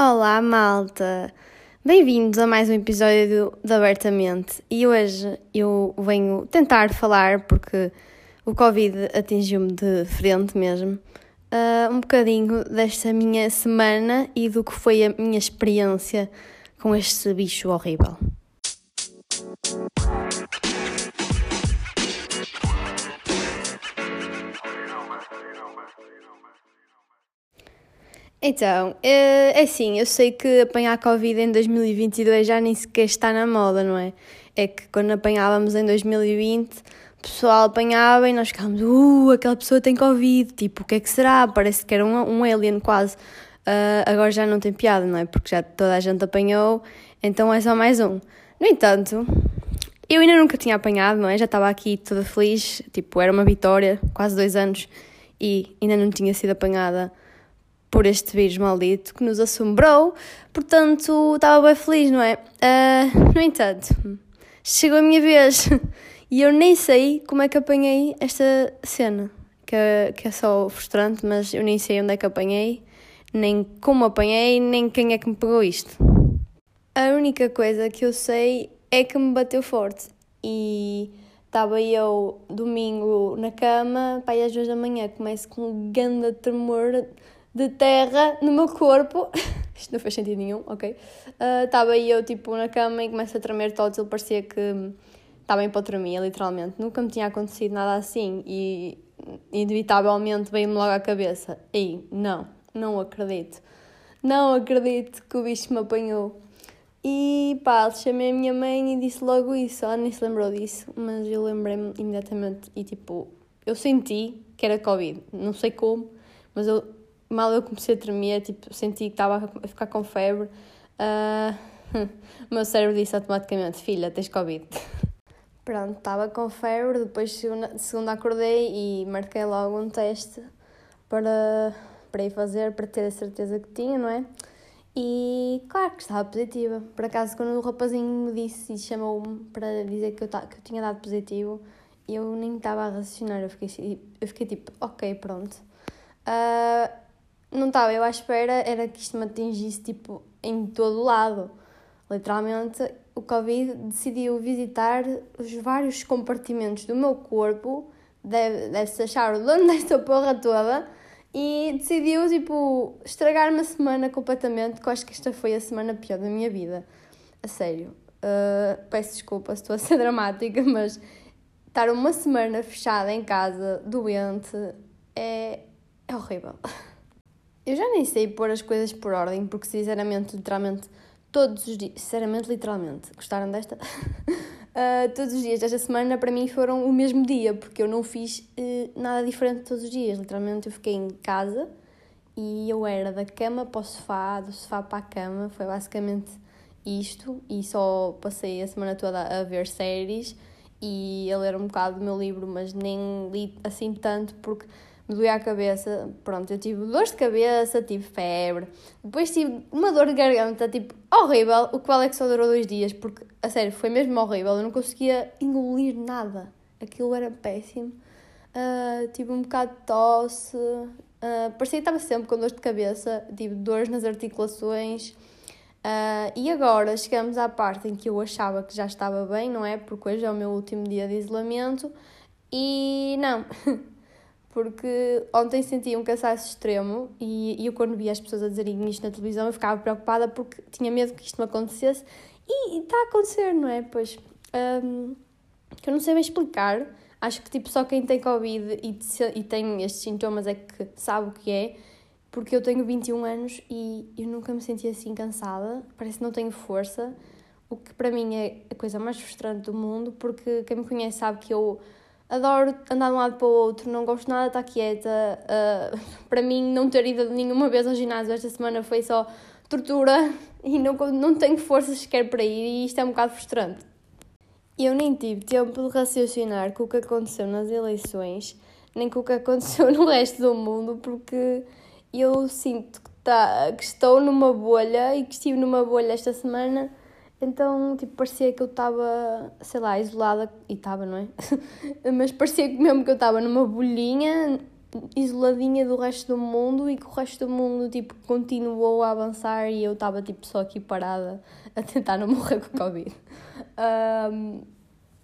Olá, malta! Bem-vindos a mais um episódio do, Abertamente e hoje eu venho tentar falar, porque o Covid atingiu-me de frente mesmo, uh, um bocadinho desta minha semana e do que foi a minha experiência com este bicho horrível. Então, é, é assim, eu sei que apanhar Covid em 2022 já nem sequer está na moda, não é? É que quando apanhávamos em 2020, o pessoal apanhava e nós ficávamos, uh, aquela pessoa tem Covid, tipo, o que é que será? Parece que era um, um alien quase. Uh, agora já não tem piada, não é? Porque já toda a gente apanhou, então é só mais um. No entanto, eu ainda nunca tinha apanhado, não é? Já estava aqui toda feliz, tipo, era uma vitória, quase dois anos, e ainda não tinha sido apanhada por este vírus maldito que nos assombrou, portanto estava bem feliz, não é? Uh, no entanto, chegou a minha vez e eu nem sei como é que apanhei esta cena, que, que é só frustrante, mas eu nem sei onde é que apanhei, nem como apanhei, nem quem é que me pegou isto. A única coisa que eu sei é que me bateu forte e estava eu domingo na cama, pai às duas da manhã, começo com um grande tremor de terra no meu corpo. Isto não fez sentido nenhum, ok? Estava uh, eu tipo na cama e começo a tremer todos. Ele parecia que estava em hipotermia, literalmente. Nunca me tinha acontecido nada assim e inevitavelmente veio-me logo à cabeça. E não, não acredito. Não acredito que o bicho me apanhou. E pá, chamei a minha mãe e disse logo isso. Ela nem se lembrou disso, mas eu lembrei-me imediatamente e tipo, eu senti que era Covid. Não sei como, mas eu mal eu comecei a tremer, tipo, senti que estava a ficar com febre, uh, o meu cérebro disse automaticamente: Filha, tens Covid. Pronto, estava com febre, depois segunda, segunda acordei e marquei logo um teste para, para ir fazer, para ter a certeza que tinha, não é? E claro que estava positiva. Por acaso, quando o rapazinho me disse e chamou-me para dizer que eu, que eu tinha dado positivo, eu nem estava a raciocinar. Eu fiquei, eu fiquei tipo, ok, pronto. Uh, não estava eu à espera, era que isto me atingisse tipo em todo o lado. Literalmente, o Covid decidiu visitar os vários compartimentos do meu corpo, deve-se deve achar o dono desta porra toda, e decidiu tipo estragar-me a semana completamente, que eu acho que esta foi a semana pior da minha vida. A sério. Uh, peço desculpa se estou a ser dramática, mas estar uma semana fechada em casa, doente, é, é horrível. Eu já nem sei pôr as coisas por ordem, porque sinceramente, literalmente, todos os dias, sinceramente, literalmente, gostaram desta? uh, todos os dias desta semana para mim foram o mesmo dia, porque eu não fiz uh, nada diferente todos os dias. Literalmente, eu fiquei em casa e eu era da cama para o sofá, do sofá para a cama, foi basicamente isto. E só passei a semana toda a ver séries e a ler um bocado do meu livro, mas nem li assim tanto, porque me doía a cabeça. Pronto, eu tive dor de cabeça, tive febre, depois tive uma dor de garganta, tipo, horrível. O que vale é que só durou dois dias, porque, a sério, foi mesmo horrível. Eu não conseguia engolir nada. Aquilo era péssimo. Uh, tive um bocado de tosse, uh, parecia que estava sempre com dor de cabeça, tive dores nas articulações. Uh, e agora chegamos à parte em que eu achava que já estava bem, não é? Porque hoje é o meu último dia de isolamento e não, porque ontem senti um cansaço extremo e, e eu quando via as pessoas a dizerem isto na televisão eu ficava preocupada porque tinha medo que isto me acontecesse. E está a acontecer, não é? Pois, um, que eu não sei bem explicar, acho que tipo só quem tem Covid e, e tem estes sintomas é que sabe o que é, porque eu tenho 21 anos e eu nunca me senti assim cansada, parece que não tenho força, o que para mim é a coisa mais frustrante do mundo, porque quem me conhece sabe que eu adoro andar de um lado para o outro, não gosto nada de estar quieta. Uh, para mim, não ter ido nenhuma vez ao ginásio esta semana foi só tortura e não, não tenho forças sequer para ir e isto é um bocado frustrante. Eu nem tive tempo de raciocinar com o que aconteceu nas eleições, nem com o que aconteceu no resto do mundo, porque eu sinto que, tá, que estou numa bolha e que estive numa bolha esta semana então, tipo, parecia que eu estava, sei lá, isolada, e estava, não é? Mas parecia mesmo que eu estava numa bolhinha isoladinha do resto do mundo e que o resto do mundo tipo continuou a avançar e eu estava tipo só aqui parada a tentar não morrer com Covid. Um,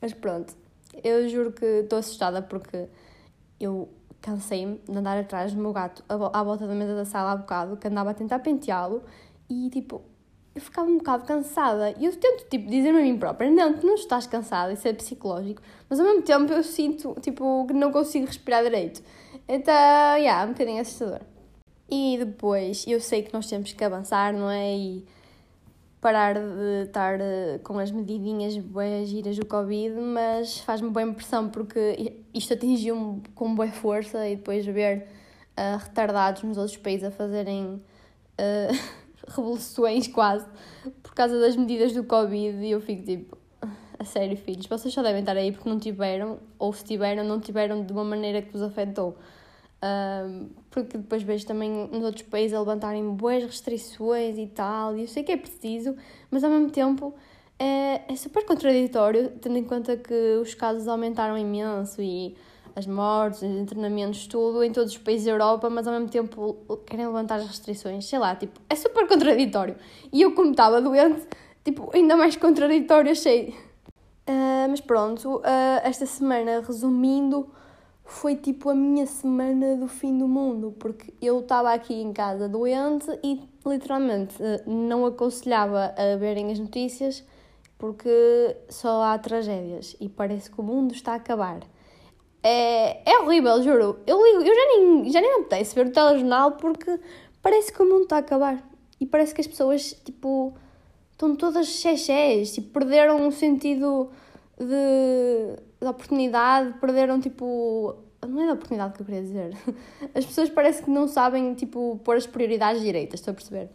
mas pronto, eu juro que estou assustada porque eu cansei-me de andar atrás do meu gato à volta da mesa da sala há bocado, que andava a tentar penteá-lo e tipo, eu ficava um bocado cansada. E eu tento tipo dizer-me a mim própria, não, tu não estás cansada, isso é psicológico, mas ao mesmo tempo eu sinto tipo que não consigo respirar direito. Então, yeah, é um bocadinho assustador. E depois, eu sei que nós temos que avançar, não é? E parar de estar eh, com as medidinhas bem giras do Covid, mas faz-me boa impressão porque isto atingiu-me com boa força e depois ver uh, retardados nos outros países a fazerem uh, revoluções quase por causa das medidas do Covid e eu fico tipo, a sério filhos, vocês só devem estar aí porque não tiveram, ou se tiveram, não tiveram de uma maneira que vos afetou. Um, porque depois vejo também nos outros países a levantarem boas restrições e tal, e eu sei que é preciso, mas ao mesmo tempo é, é super contraditório, tendo em conta que os casos aumentaram imenso e as mortes, os internamentos, tudo em todos os países da Europa, mas ao mesmo tempo querem levantar as restrições, sei lá, tipo, é super contraditório. E eu, como estava doente, tipo, ainda mais contraditório achei. Uh, mas pronto, uh, esta semana, resumindo, foi tipo a minha semana do fim do mundo, porque eu estava aqui em casa doente e literalmente não aconselhava a verem as notícias porque só há tragédias e parece que o mundo está a acabar. É, é horrível, juro. Eu, ligo, eu já nem, já nem me apetece ver o telejornal porque parece que o mundo está a acabar. E parece que as pessoas, tipo, estão todas chechés, tipo, perderam o sentido de da oportunidade, perderam tipo. Não é da oportunidade que eu queria dizer. As pessoas parece que não sabem, tipo, pôr as prioridades direitas, estou a perceber?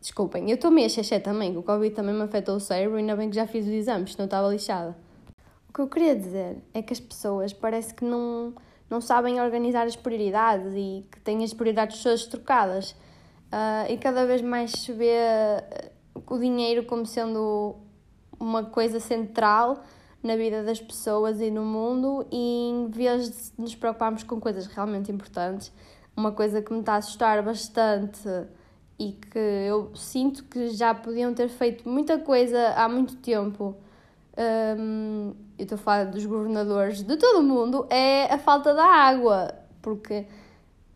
Desculpem, eu estou meio xexé também, que o Covid também me afetou o cérebro, ainda bem que já fiz os exames, senão estava lixada. O que eu queria dizer é que as pessoas parece que não, não sabem organizar as prioridades e que têm as prioridades todas trocadas. Uh, e cada vez mais se vê o dinheiro como sendo uma coisa central na vida das pessoas e no mundo e em vez de nos preocuparmos com coisas realmente importantes, uma coisa que me está a assustar bastante e que eu sinto que já podiam ter feito muita coisa há muito tempo. Um, eu estou a falar dos governadores de todo o mundo, é a falta da água, porque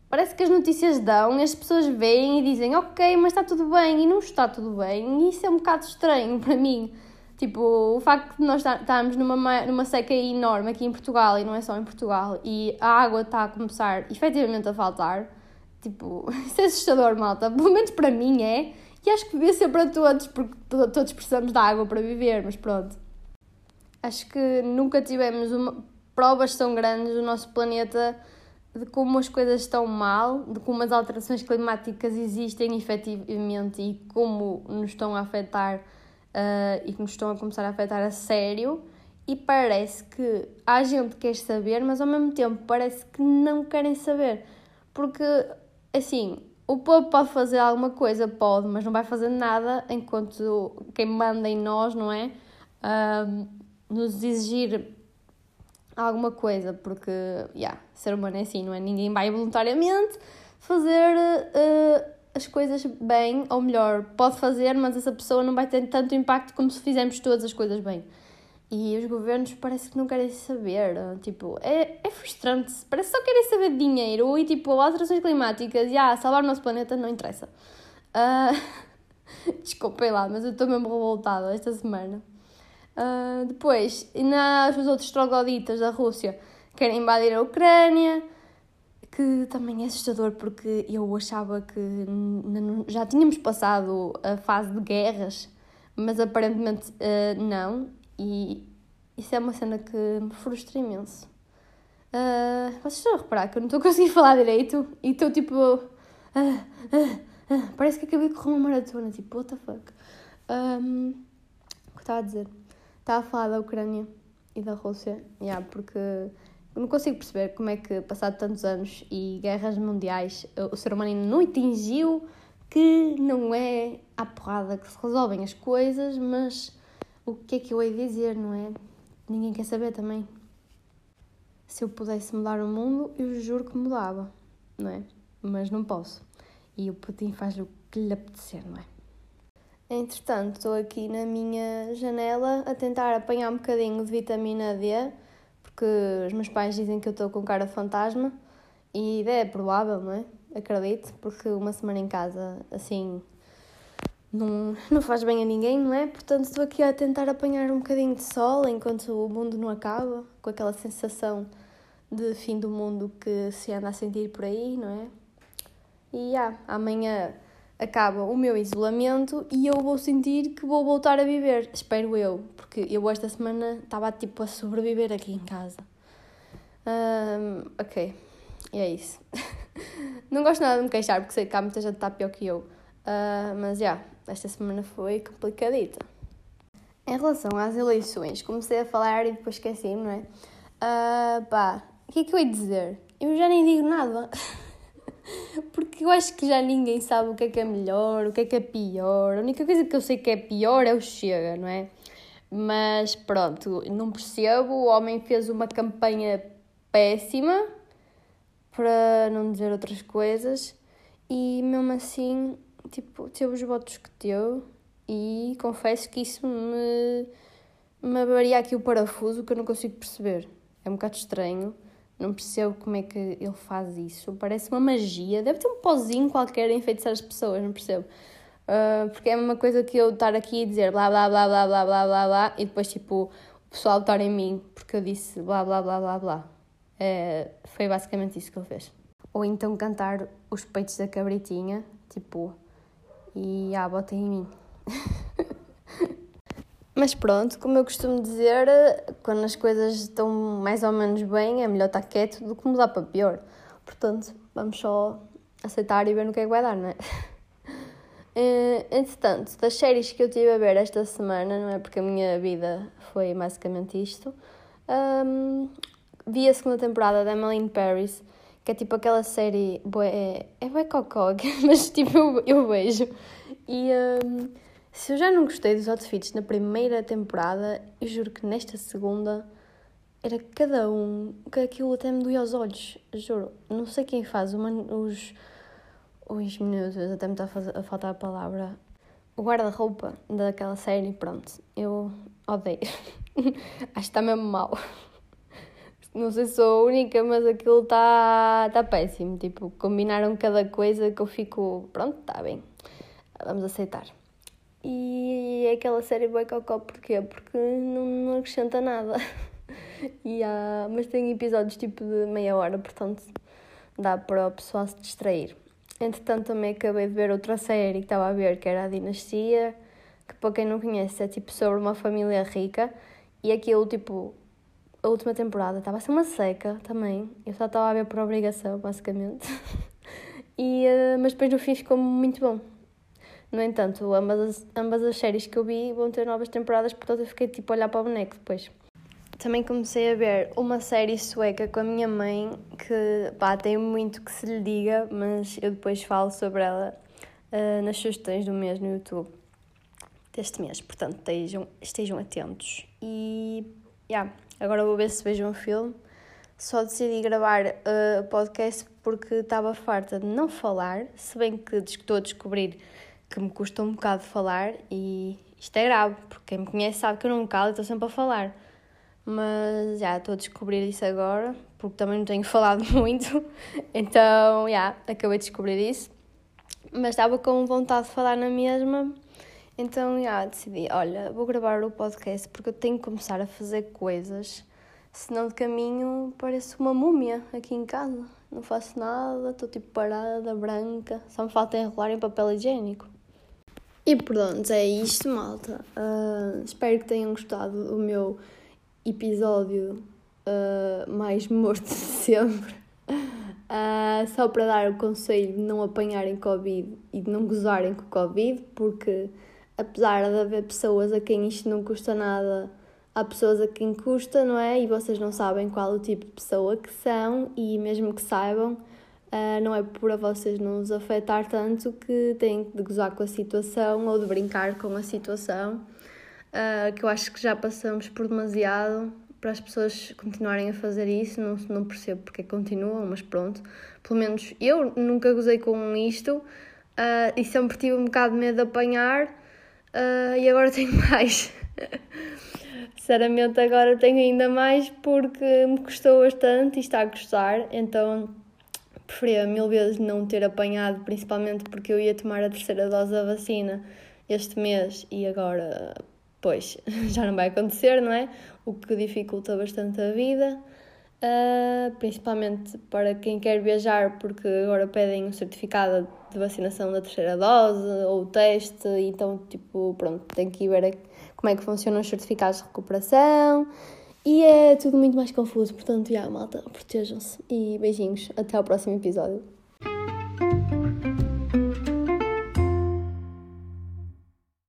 parece que as notícias dão, as pessoas veem e dizem ok, mas está tudo bem, e não está tudo bem, e isso é um bocado estranho para mim. Tipo, o facto de nós estarmos numa, numa seca enorme aqui em Portugal, e não é só em Portugal, e a água está a começar efetivamente a faltar, tipo, isso é assustador, malta. Pelo menos para mim é, e acho que devia ser para todos, porque todos precisamos de água para viver, mas pronto. Acho que nunca tivemos uma, provas tão grandes do nosso planeta de como as coisas estão mal, de como as alterações climáticas existem efetivamente e como nos estão a afetar uh, e que nos estão a começar a afetar a sério. E parece que há gente que quer saber, mas ao mesmo tempo parece que não querem saber. Porque, assim, o povo pode fazer alguma coisa, pode, mas não vai fazer nada enquanto quem manda em nós, não é? Nos exigir alguma coisa, porque, yeah, ser humano é assim, não é? Ninguém vai voluntariamente fazer uh, as coisas bem, ou melhor, pode fazer, mas essa pessoa não vai ter tanto impacto como se fizermos todas as coisas bem. E os governos parece que não querem saber, tipo, é, é frustrante, parece que só querem saber de dinheiro e tipo, alterações climáticas e ah, salvar o nosso planeta não interessa. Uh, desculpem lá, mas eu estou mesmo revoltada esta semana. Uh, depois, ainda os outros trogloditas da Rússia querem invadir a Ucrânia que também é assustador porque eu achava que já tínhamos passado a fase de guerras, mas aparentemente uh, não, e isso é uma cena que me frustra imenso. Uh, vocês estão a reparar que eu não estou conseguindo falar direito e estou tipo. Uh, parece que acabei de correr uma maratona, tipo, what the fuck. Um, o que estava a dizer? Estava a falar da Ucrânia e da Rússia, yeah, porque eu não consigo perceber como é que, passado tantos anos e guerras mundiais, o ser humano ainda não atingiu que não é à porrada que se resolvem as coisas, mas o que é que eu hei dizer, não é? Ninguém quer saber também. se eu pudesse mudar o mundo, eu juro que mudava, não é? Mas não posso. E o Putin faz o que lhe apetecer, não é? Entretanto, estou aqui na minha janela a tentar apanhar um bocadinho de vitamina D, porque os meus pais dizem que eu estou com cara de fantasma e é provável, não é? Acredito, porque uma semana em casa assim não, não faz bem a ninguém, não é? Portanto, estou aqui a tentar apanhar um bocadinho de sol enquanto o mundo não acaba, com aquela sensação de fim do mundo que se anda a sentir por aí, não é? E yeah, amanhã acaba o meu isolamento e eu vou sentir que vou voltar a viver, espero eu, porque eu esta semana estava tipo a sobreviver aqui em casa. Um, ok, e é isso. Não gosto nada de me queixar porque sei que há muita gente que está pior que eu, uh, mas já, yeah, esta semana foi complicadita. Em relação às eleições, comecei a falar e depois esqueci, não é? Uh, pá, o que é que eu ia dizer? Eu já nem digo nada. Porque eu acho que já ninguém sabe o que é que é melhor, o que é que é pior. A única coisa que eu sei que é pior é o Chega, não é? Mas pronto, não percebo. O homem fez uma campanha péssima, para não dizer outras coisas, e mesmo assim, tipo, teve os votos que teve, e confesso que isso me, me varia aqui o parafuso que eu não consigo perceber. É um bocado estranho. Não percebo como é que ele faz isso. Parece uma magia. Deve ter um pozinho qualquer a enfeitiçar as pessoas, não percebo. Uh, porque é a mesma coisa que eu estar aqui e dizer blá blá blá blá blá blá blá blá e depois tipo o pessoal estar em mim porque eu disse blá blá blá blá blá. Uh, foi basicamente isso que ele fez. Ou então cantar os peitos da cabritinha, tipo, e ah, botem em mim. Mas pronto, como eu costumo dizer, quando as coisas estão mais ou menos bem, é melhor estar quieto do que mudar para pior. Portanto, vamos só aceitar e ver no que é que vai dar, não é? Eh, entretanto, das séries que eu tive a ver esta semana, não é? Porque a minha vida foi basicamente isto. Um, vi a segunda temporada da Emily in Paris, que é tipo aquela série. é, é bem cocó, mas tipo eu, eu vejo. E. Um, se eu já não gostei dos outfits na primeira temporada, eu juro que nesta segunda era cada um, que aquilo até me doía aos olhos, juro. Não sei quem faz uma, os. Os minutos, até me está a, faltar a palavra. O guarda-roupa daquela série, pronto, eu odeio. Acho que está mesmo mal. Não sei se sou a única, mas aquilo está tá péssimo. Tipo, combinaram cada coisa que eu fico. Pronto, está bem. Vamos aceitar. E é aquela série Boy Cocó, porquê? Porque não, não acrescenta nada. e há, mas tem episódios tipo de meia hora, portanto dá para o pessoal se distrair. Entretanto, também acabei de ver outra série que estava a ver, que era a Dinastia, que para quem não conhece é tipo sobre uma família rica. E aquilo, tipo, a última temporada estava a ser uma seca também. Eu só estava a ver por obrigação, basicamente. e, uh, mas depois no fim ficou muito bom. No entanto, ambas as, ambas as séries que eu vi vão ter novas temporadas, portanto eu fiquei tipo a olhar para o boneco depois. Também comecei a ver uma série sueca com a minha mãe que pá, tem muito que se lhe diga, mas eu depois falo sobre ela uh, nas sugestões do mês no YouTube deste mês, portanto estejam, estejam atentos. E yeah, agora vou ver se vejo um filme. Só decidi gravar o uh, podcast porque estava farta de não falar, se bem que estou a descobrir que me custa um bocado falar e isto é grave, porque quem me conhece sabe que eu não me calo e estou sempre a falar. Mas já estou a descobrir isso agora, porque também não tenho falado muito, então já acabei de descobrir isso. Mas estava com vontade de falar na mesma, então já decidi: olha, vou gravar o podcast porque eu tenho que começar a fazer coisas, senão de caminho pareço uma múmia aqui em casa. Não faço nada, estou tipo parada, branca, só me falta enrolar em papel higiênico. E pronto, é isto, malta. Uh, espero que tenham gostado do meu episódio uh, mais morto de sempre. Uh, só para dar o conselho de não apanharem Covid e de não gozarem com Covid, porque apesar de haver pessoas a quem isto não custa nada, há pessoas a quem custa, não é? E vocês não sabem qual o tipo de pessoa que são, e mesmo que saibam, Uh, não é por a vocês não os afetar tanto que têm de gozar com a situação ou de brincar com a situação, uh, que eu acho que já passamos por demasiado para as pessoas continuarem a fazer isso, não, não percebo porque continuam, mas pronto. Pelo menos eu nunca gozei com isto uh, e sempre tive um bocado de medo de apanhar e agora tenho mais. Sinceramente, agora tenho ainda mais porque me custou bastante e está a custar, então preferia mil vezes não ter apanhado, principalmente porque eu ia tomar a terceira dose da vacina este mês e agora, pois, já não vai acontecer, não é? O que dificulta bastante a vida, uh, principalmente para quem quer viajar, porque agora pedem um certificado de vacinação da terceira dose ou o teste, então, tipo, pronto, tem que ver como é que funcionam os certificados de recuperação. E é tudo muito mais confuso, portanto, já, malta, protejam-se e beijinhos. Até ao próximo episódio.